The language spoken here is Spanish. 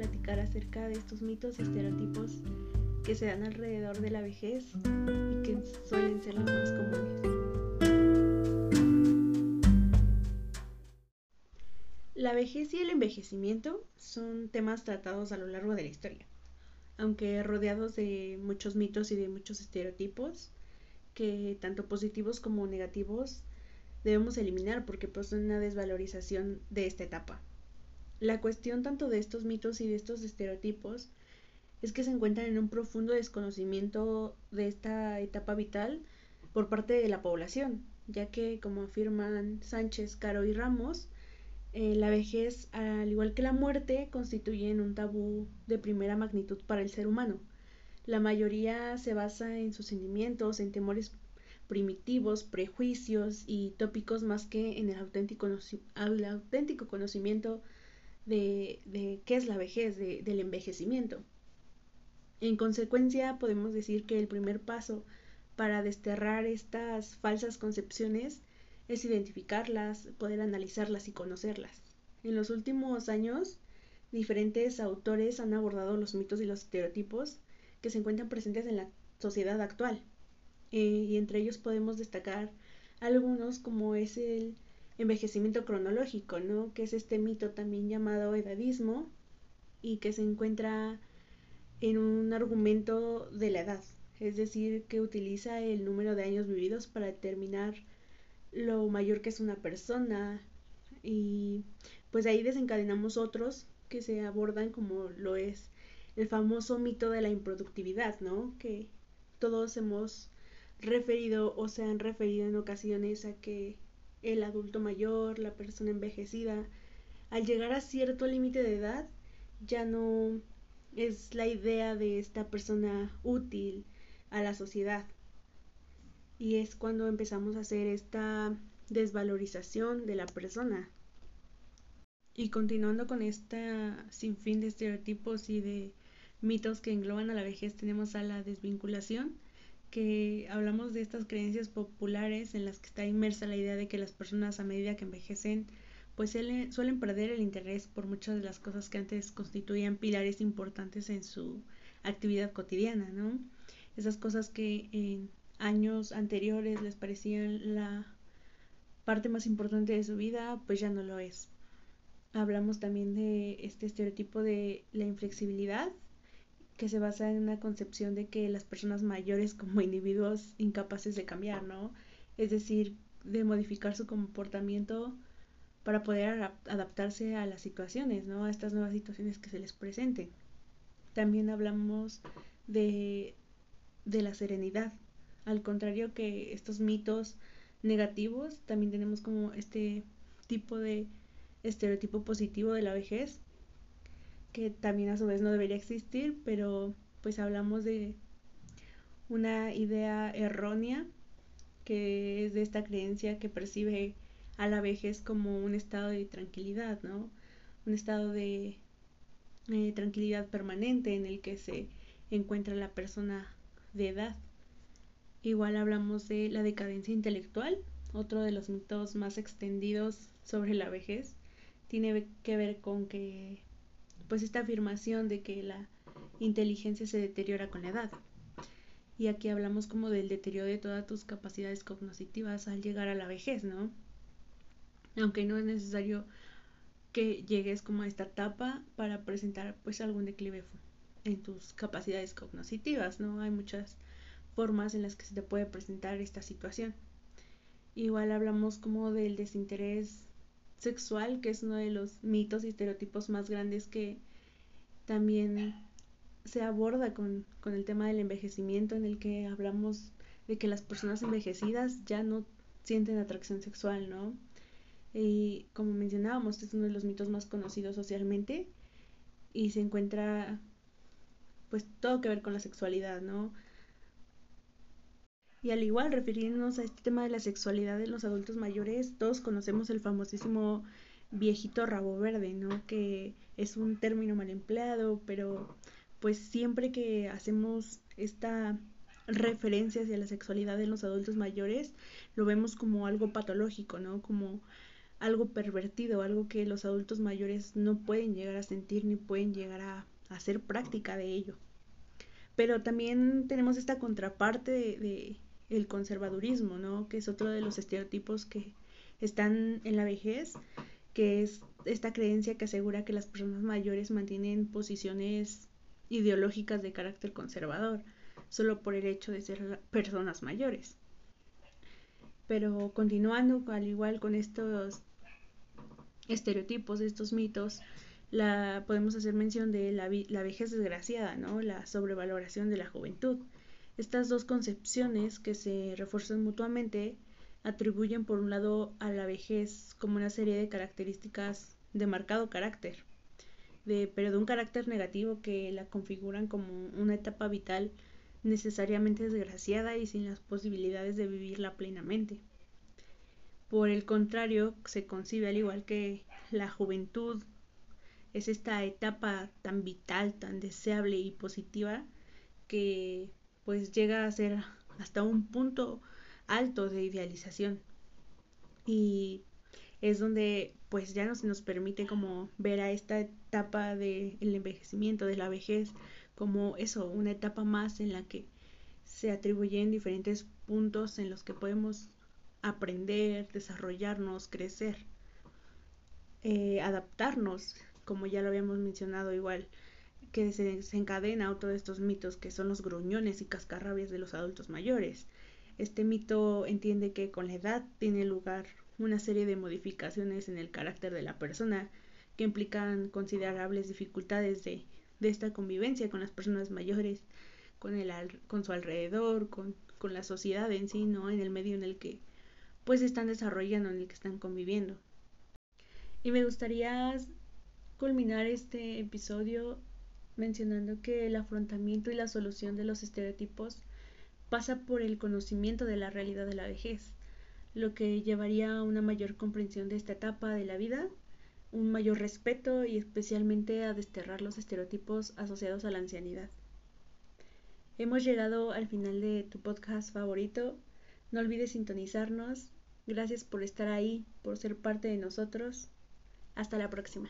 platicar acerca de estos mitos y estereotipos que se dan alrededor de la vejez y que suelen ser los más comunes. La vejez y el envejecimiento son temas tratados a lo largo de la historia, aunque rodeados de muchos mitos y de muchos estereotipos que tanto positivos como negativos debemos eliminar porque poseen una desvalorización de esta etapa. La cuestión tanto de estos mitos y de estos estereotipos es que se encuentran en un profundo desconocimiento de esta etapa vital por parte de la población, ya que, como afirman Sánchez, Caro y Ramos, eh, la vejez, al igual que la muerte, constituyen un tabú de primera magnitud para el ser humano. La mayoría se basa en sus sentimientos, en temores primitivos, prejuicios y tópicos más que en el auténtico, el auténtico conocimiento de, de, qué es la vejez, de, del envejecimiento. En consecuencia, podemos decir que el primer paso para desterrar estas falsas concepciones es identificarlas, poder analizarlas y conocerlas. En los últimos años, diferentes autores han abordado los mitos y los estereotipos que se encuentran presentes en la sociedad actual. Eh, y entre ellos podemos destacar algunos como es el envejecimiento cronológico, ¿no? que es este mito también llamado edadismo y que se encuentra en un argumento de la edad, es decir, que utiliza el número de años vividos para determinar lo mayor que es una persona y pues ahí desencadenamos otros que se abordan como lo es el famoso mito de la improductividad, ¿no? Que todos hemos referido o se han referido en ocasiones a que el adulto mayor, la persona envejecida, al llegar a cierto límite de edad, ya no es la idea de esta persona útil a la sociedad. Y es cuando empezamos a hacer esta desvalorización de la persona. Y continuando con esta sinfín de estereotipos y de mitos que engloban a la vejez, tenemos a la desvinculación, que hablamos de estas creencias populares en las que está inmersa la idea de que las personas a medida que envejecen pues suelen perder el interés por muchas de las cosas que antes constituían pilares importantes en su actividad cotidiana, ¿no? Esas cosas que en años anteriores les parecían la parte más importante de su vida, pues ya no lo es. Hablamos también de este estereotipo de la inflexibilidad, que se basa en una concepción de que las personas mayores como individuos incapaces de cambiar, ¿no? Es decir, de modificar su comportamiento para poder adaptarse a las situaciones, ¿no? A estas nuevas situaciones que se les presenten. También hablamos de, de la serenidad. Al contrario que estos mitos negativos, también tenemos como este tipo de estereotipo positivo de la vejez, que también a su vez no debería existir, pero pues hablamos de una idea errónea que es de esta creencia que percibe a la vejez como un estado de tranquilidad, ¿no? Un estado de eh, tranquilidad permanente en el que se encuentra la persona de edad. Igual hablamos de la decadencia intelectual, otro de los mitos más extendidos sobre la vejez. Tiene que ver con que pues esta afirmación de que la inteligencia se deteriora con la edad. Y aquí hablamos como del deterioro de todas tus capacidades cognitivas al llegar a la vejez, ¿no? Aunque no es necesario que llegues como a esta etapa para presentar pues algún declive en tus capacidades cognitivas, ¿no? Hay muchas formas en las que se te puede presentar esta situación. Igual hablamos como del desinterés sexual, que es uno de los mitos y estereotipos más grandes que también se aborda con, con el tema del envejecimiento, en el que hablamos de que las personas envejecidas ya no sienten atracción sexual, ¿no? Y como mencionábamos, es uno de los mitos más conocidos socialmente y se encuentra pues todo que ver con la sexualidad, ¿no? Y al igual, refiriéndonos a este tema de la sexualidad de los adultos mayores, todos conocemos el famosísimo viejito rabo verde, ¿no? Que es un término mal empleado, pero pues siempre que hacemos esta referencia hacia la sexualidad de los adultos mayores, lo vemos como algo patológico, ¿no? Como algo pervertido, algo que los adultos mayores no pueden llegar a sentir ni pueden llegar a, hacer práctica de ello. Pero también tenemos esta contraparte de, el conservadurismo, ¿no? Que es otro de los estereotipos que están en la vejez, que es esta creencia que asegura que las personas mayores mantienen posiciones ideológicas de carácter conservador, solo por el hecho de ser personas mayores. Pero continuando al igual con estos estereotipos, estos mitos, la, podemos hacer mención de la, la vejez desgraciada, ¿no? la sobrevaloración de la juventud. Estas dos concepciones que se refuerzan mutuamente atribuyen por un lado a la vejez como una serie de características de marcado carácter, de, pero de un carácter negativo que la configuran como una etapa vital necesariamente desgraciada y sin las posibilidades de vivirla plenamente. Por el contrario, se concibe al igual que la juventud es esta etapa tan vital, tan deseable y positiva que pues llega a ser hasta un punto alto de idealización. Y es donde pues ya no se nos permite como ver a esta etapa del envejecimiento, de la vejez, como eso, una etapa más en la que se atribuyen diferentes puntos en los que podemos aprender, desarrollarnos, crecer, eh, adaptarnos, como ya lo habíamos mencionado igual, que se desencadena otro de estos mitos que son los gruñones y cascarrabias de los adultos mayores. Este mito entiende que con la edad tiene lugar una serie de modificaciones en el carácter de la persona que implican considerables dificultades de de esta convivencia con las personas mayores, con, el, con su alrededor, con, con la sociedad en sí, ¿no? En el medio en el que pues están desarrollando, en el que están conviviendo. Y me gustaría culminar este episodio mencionando que el afrontamiento y la solución de los estereotipos pasa por el conocimiento de la realidad de la vejez, lo que llevaría a una mayor comprensión de esta etapa de la vida un mayor respeto y especialmente a desterrar los estereotipos asociados a la ancianidad. Hemos llegado al final de tu podcast favorito. No olvides sintonizarnos. Gracias por estar ahí, por ser parte de nosotros. Hasta la próxima.